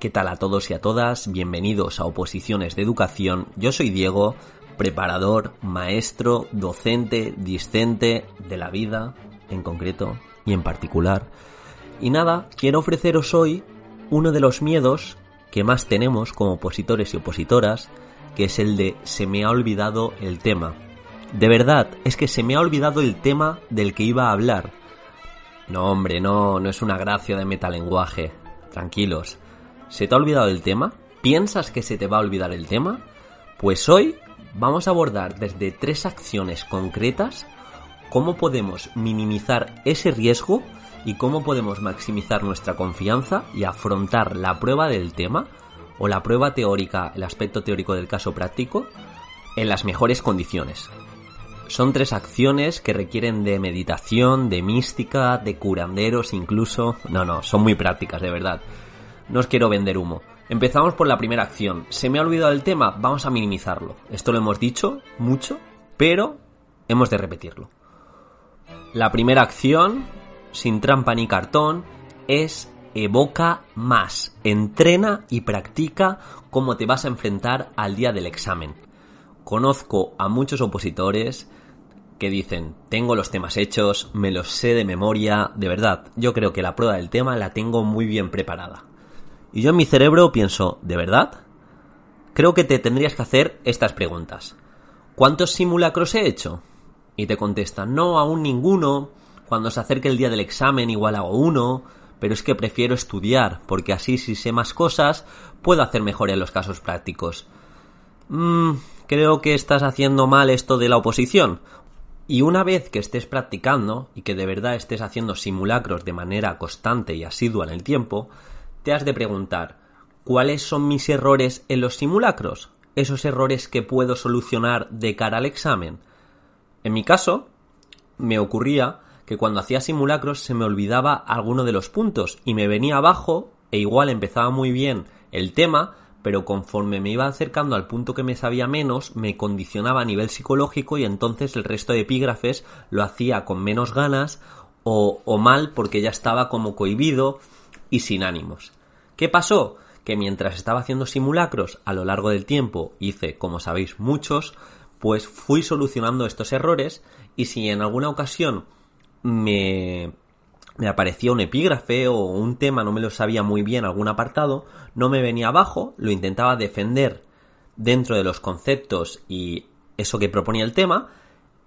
¿Qué tal a todos y a todas? Bienvenidos a Oposiciones de Educación. Yo soy Diego, preparador, maestro, docente, discente de la vida en concreto y en particular. Y nada, quiero ofreceros hoy uno de los miedos que más tenemos como opositores y opositoras, que es el de se me ha olvidado el tema. De verdad, es que se me ha olvidado el tema del que iba a hablar. No, hombre, no, no es una gracia de metalenguaje. Tranquilos. ¿Se te ha olvidado el tema? ¿Piensas que se te va a olvidar el tema? Pues hoy vamos a abordar desde tres acciones concretas cómo podemos minimizar ese riesgo y cómo podemos maximizar nuestra confianza y afrontar la prueba del tema o la prueba teórica, el aspecto teórico del caso práctico, en las mejores condiciones. Son tres acciones que requieren de meditación, de mística, de curanderos incluso. No, no, son muy prácticas, de verdad. No os quiero vender humo. Empezamos por la primera acción. ¿Se me ha olvidado el tema? Vamos a minimizarlo. Esto lo hemos dicho mucho, pero hemos de repetirlo. La primera acción, sin trampa ni cartón, es evoca más, entrena y practica cómo te vas a enfrentar al día del examen. Conozco a muchos opositores que dicen, tengo los temas hechos, me los sé de memoria, de verdad, yo creo que la prueba del tema la tengo muy bien preparada. Y yo en mi cerebro pienso, ¿de verdad? Creo que te tendrías que hacer estas preguntas. ¿Cuántos simulacros he hecho? Y te contestan, no, aún ninguno. Cuando se acerque el día del examen igual hago uno, pero es que prefiero estudiar, porque así si sé más cosas, puedo hacer mejor en los casos prácticos. Mmm, creo que estás haciendo mal esto de la oposición. Y una vez que estés practicando y que de verdad estés haciendo simulacros de manera constante y asidua en el tiempo, de preguntar, ¿cuáles son mis errores en los simulacros? Esos errores que puedo solucionar de cara al examen. En mi caso, me ocurría que cuando hacía simulacros se me olvidaba alguno de los puntos y me venía abajo e igual empezaba muy bien el tema, pero conforme me iba acercando al punto que me sabía menos, me condicionaba a nivel psicológico y entonces el resto de epígrafes lo hacía con menos ganas o mal porque ya estaba como cohibido y sin ánimos. ¿Qué pasó? Que mientras estaba haciendo simulacros a lo largo del tiempo, hice, como sabéis, muchos, pues fui solucionando estos errores y si en alguna ocasión me, me aparecía un epígrafe o un tema, no me lo sabía muy bien algún apartado, no me venía abajo, lo intentaba defender dentro de los conceptos y eso que proponía el tema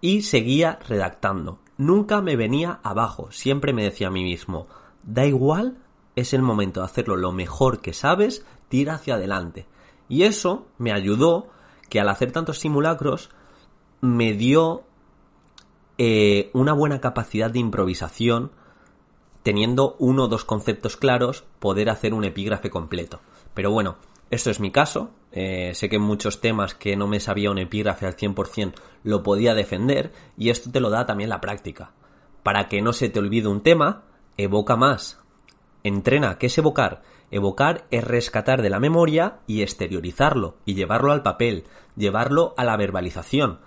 y seguía redactando. Nunca me venía abajo, siempre me decía a mí mismo, da igual es el momento de hacerlo lo mejor que sabes, tira hacia adelante. Y eso me ayudó que al hacer tantos simulacros me dio eh, una buena capacidad de improvisación, teniendo uno o dos conceptos claros, poder hacer un epígrafe completo. Pero bueno, esto es mi caso. Eh, sé que en muchos temas que no me sabía un epígrafe al 100% lo podía defender y esto te lo da también la práctica. Para que no se te olvide un tema, evoca más, Entrena, ¿qué es evocar? Evocar es rescatar de la memoria y exteriorizarlo, y llevarlo al papel, llevarlo a la verbalización.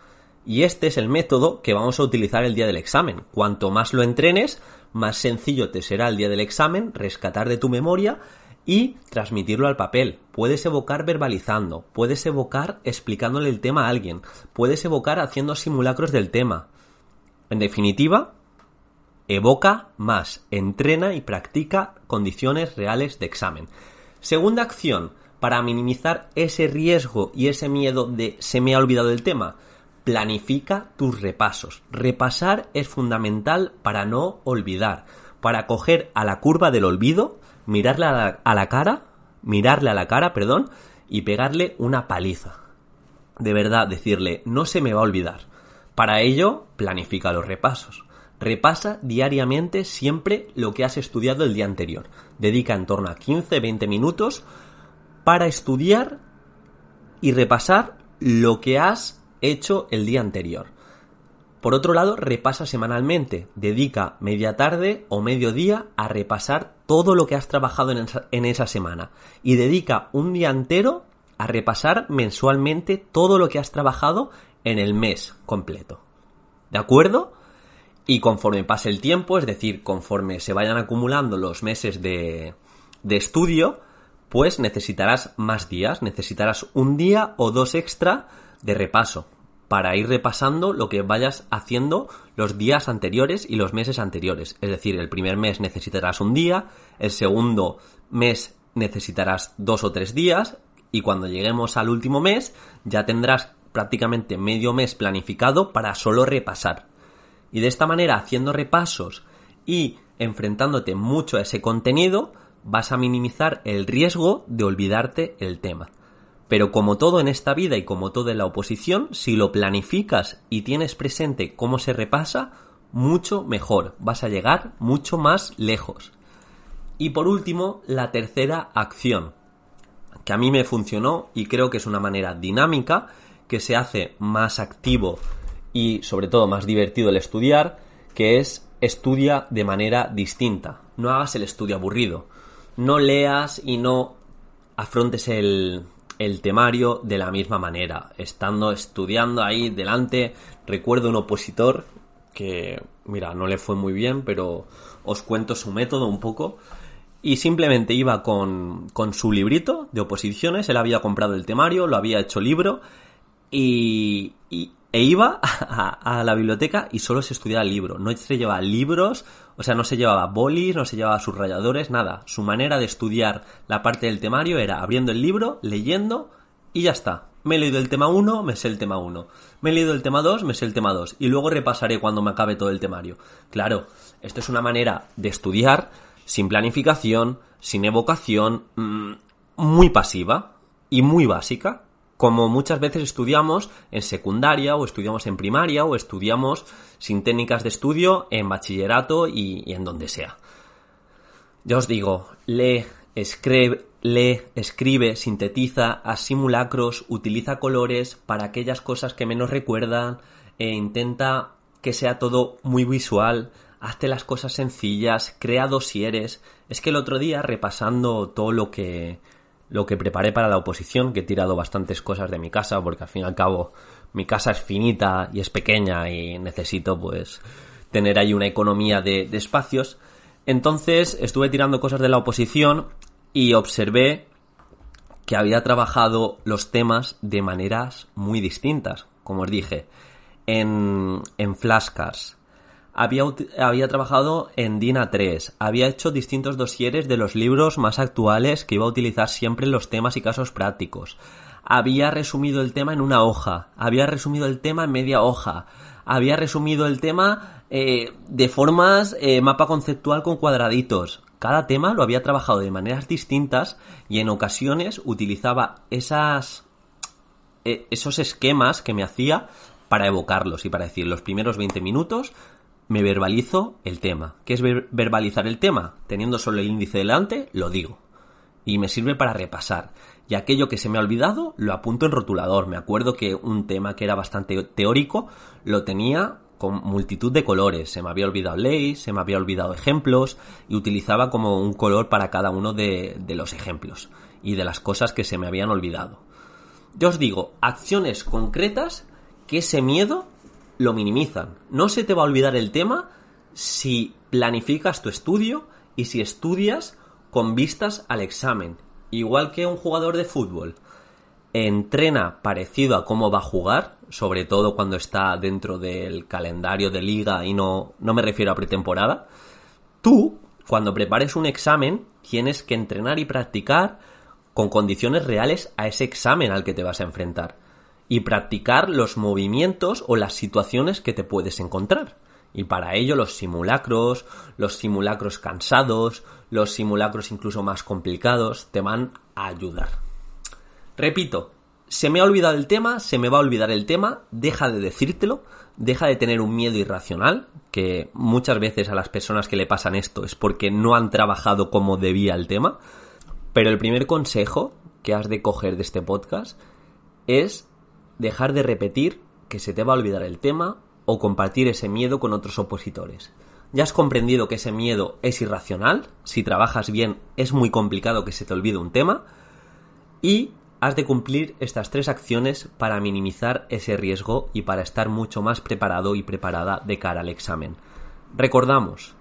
Y este es el método que vamos a utilizar el día del examen. Cuanto más lo entrenes, más sencillo te será el día del examen rescatar de tu memoria y transmitirlo al papel. Puedes evocar verbalizando, puedes evocar explicándole el tema a alguien, puedes evocar haciendo simulacros del tema. En definitiva, Evoca más, entrena y practica condiciones reales de examen. Segunda acción, para minimizar ese riesgo y ese miedo de se me ha olvidado el tema, planifica tus repasos. Repasar es fundamental para no olvidar, para coger a la curva del olvido, mirarle a la, a la cara, mirarle a la cara, perdón, y pegarle una paliza. De verdad, decirle, no se me va a olvidar. Para ello, planifica los repasos. Repasa diariamente siempre lo que has estudiado el día anterior. Dedica en torno a 15-20 minutos para estudiar y repasar lo que has hecho el día anterior. Por otro lado, repasa semanalmente. Dedica media tarde o medio día a repasar todo lo que has trabajado en esa, en esa, semana. Y dedica un día entero a repasar mensualmente todo lo que has trabajado en el mes completo. ¿De acuerdo? Y conforme pase el tiempo, es decir, conforme se vayan acumulando los meses de, estudio, pues necesitarás más días, necesitarás un día o dos extra de repaso para ir repasando lo que vayas haciendo los días anteriores y los meses anteriores. Es decir, el primer mes necesitarás un día, el segundo mes necesitarás dos o tres días y cuando lleguemos al último mes ya tendrás prácticamente medio mes planificado para solo repasar. Y de esta manera, haciendo repasos y enfrentándote mucho a ese contenido, vas a minimizar el riesgo de olvidarte el tema. Pero como todo en esta vida y como todo en la oposición, si lo planificas y tienes presente cómo se repasa, mucho mejor, vas a llegar mucho más lejos. Y por último, la tercera acción, que a mí me funcionó y creo que es una manera dinámica que se hace más activo y sobre todo más divertido el estudiar, que es estudia de manera distinta. No hagas el estudio aburrido. No leas y no afrontes el, el temario de la misma manera. Estando estudiando ahí delante, recuerdo un opositor que, mira, no le fue muy bien, pero os cuento su método un poco. Y simplemente iba con, con su librito de oposiciones, él había comprado el temario, lo había hecho libro y, e iba a, la biblioteca y solo se estudiaba el libro. No se llevaba libros, o sea, no se llevaba bolis, no se llevaba subrayadores, nada. Su manera de estudiar la parte del temario era abriendo el libro, leyendo y ya está. Me he leído el tema 1, me sé el tema 1. Me he leído el tema 2, me sé el tema 2. Y luego repasaré cuando me acabe todo el temario. Claro, esto es una manera de estudiar sin planificación, sin evocación, mm, muy pasiva y muy básica como muchas veces estudiamos en secundaria o estudiamos en primaria o estudiamos sin técnicas de estudio en bachillerato y, en donde sea. Ya os digo, lee, escribe, lee, escribe, sintetiza, haz simulacros, utiliza colores para aquellas cosas que menos recuerdan e intenta que sea todo muy visual, hazte las cosas sencillas, crea dosieres. Es que el otro día, repasando todo lo que lo que preparé para la oposición, que he tirado bastantes cosas de mi casa, porque al fin y al cabo mi casa es finita y es pequeña y necesito pues tener ahí una economía de, de espacios. Entonces estuve tirando cosas de la oposición y observé que había trabajado los temas de maneras muy distintas, como os dije, en, en flashcards, había, había trabajado en DINA 3, había hecho distintos dosieres de los libros más actuales que iba a utilizar siempre los temas y casos prácticos. Había resumido el tema en una hoja, había resumido el tema en media hoja, había resumido el tema eh, de formas eh, mapa conceptual con cuadraditos. Cada tema lo había trabajado de maneras distintas y en ocasiones utilizaba esas, eh, esos esquemas que me hacía para evocarlos y para decir los primeros 20 minutos me verbalizo el tema. ¿Qué es verbalizar el tema? Teniendo solo el índice delante, lo digo. Y me sirve para repasar. Y aquello que se me ha olvidado, lo apunto en rotulador. Me acuerdo que un tema que era bastante teórico, lo tenía con multitud de colores. Se me había olvidado leyes, se me había olvidado ejemplos, y utilizaba como un color para cada uno de los ejemplos y de las cosas que se me habían olvidado. Yo os digo, acciones concretas que ese miedo lo minimizan. No se te va a olvidar el tema si planificas tu estudio y si estudias con vistas al examen. Igual que un jugador de fútbol entrena parecido a cómo va a jugar, sobre todo cuando está dentro del calendario de liga y no, no me refiero a pretemporada, tú, cuando prepares un examen, tienes que entrenar y practicar con condiciones reales a ese examen al que te vas a enfrentar y practicar los movimientos o las situaciones que te puedes encontrar. Y para ello los simulacros, los simulacros cansados, los simulacros incluso más complicados te van a ayudar. Repito, se me ha olvidado el tema, se me va a olvidar el tema, deja de decírtelo, deja de tener un miedo irracional, que muchas veces a las personas que le pasan esto es porque no han trabajado como debía el tema. Pero el primer consejo que has de coger de este podcast es dejar de repetir que se te va a olvidar el tema o compartir ese miedo con otros opositores. Ya has comprendido que ese miedo es irracional, si trabajas bien es muy complicado que se te olvide un tema y has de cumplir estas tres acciones para minimizar ese riesgo y para estar mucho más preparado y preparada de cara al examen. Recordamos,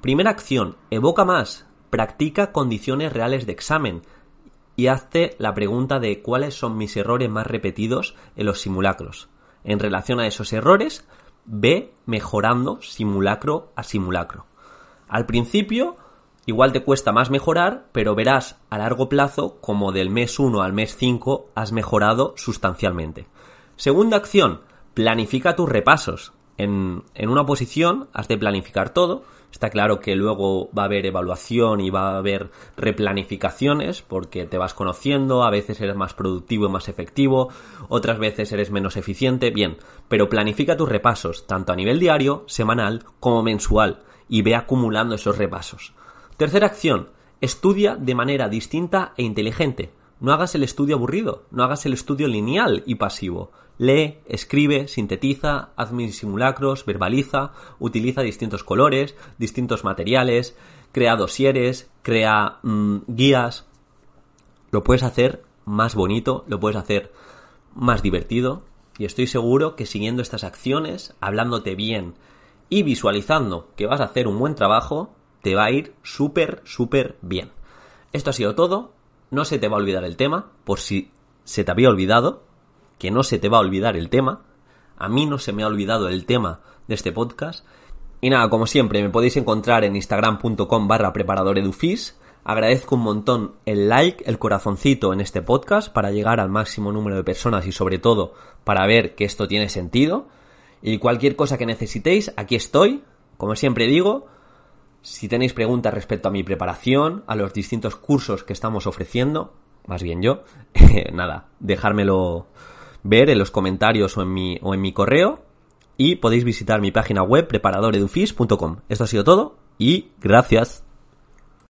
primera acción, evoca más, practica condiciones reales de examen, y hazte la pregunta de cuáles son mis errores más repetidos en los simulacros. En relación a esos errores, ve mejorando simulacro a simulacro. Al principio, igual te cuesta más mejorar, pero verás a largo plazo como del mes 1 al mes 5 has mejorado sustancialmente. Segunda acción, planifica tus repasos. En, en una posición has de planificar todo, Está claro que luego va a haber evaluación y va a haber replanificaciones porque te vas conociendo, a veces eres más productivo y más efectivo, otras veces eres menos eficiente, bien, pero planifica tus repasos, tanto a nivel diario, semanal como mensual, y ve acumulando esos repasos. Tercera acción, estudia de manera distinta e inteligente. No hagas el estudio aburrido, no hagas el estudio lineal y pasivo. Lee, escribe, sintetiza, haz mis simulacros, verbaliza, utiliza distintos colores, distintos materiales, crea dosieres, crea mm, guías. Lo puedes hacer más bonito, lo puedes hacer más divertido y estoy seguro que siguiendo estas acciones, hablándote bien y visualizando que vas a hacer un buen trabajo, te va a ir súper, súper bien. Esto ha sido todo. No se te va a olvidar el tema, por si se te había olvidado, que no se te va a olvidar el tema. A mí no se me ha olvidado el tema de este podcast. Y nada, como siempre, me podéis encontrar en instagram.com barra preparadoredufis. Agradezco un montón el like, el corazoncito en este podcast para llegar al máximo número de personas y sobre todo para ver que esto tiene sentido. Y cualquier cosa que necesitéis, aquí estoy. Como siempre digo, si tenéis preguntas respecto a mi preparación, a los distintos cursos que estamos ofreciendo, más bien yo, nada, dejármelo ver en los comentarios o en mi, o en mi correo y podéis visitar mi página web preparadoredufis.com. Esto ha sido todo y gracias.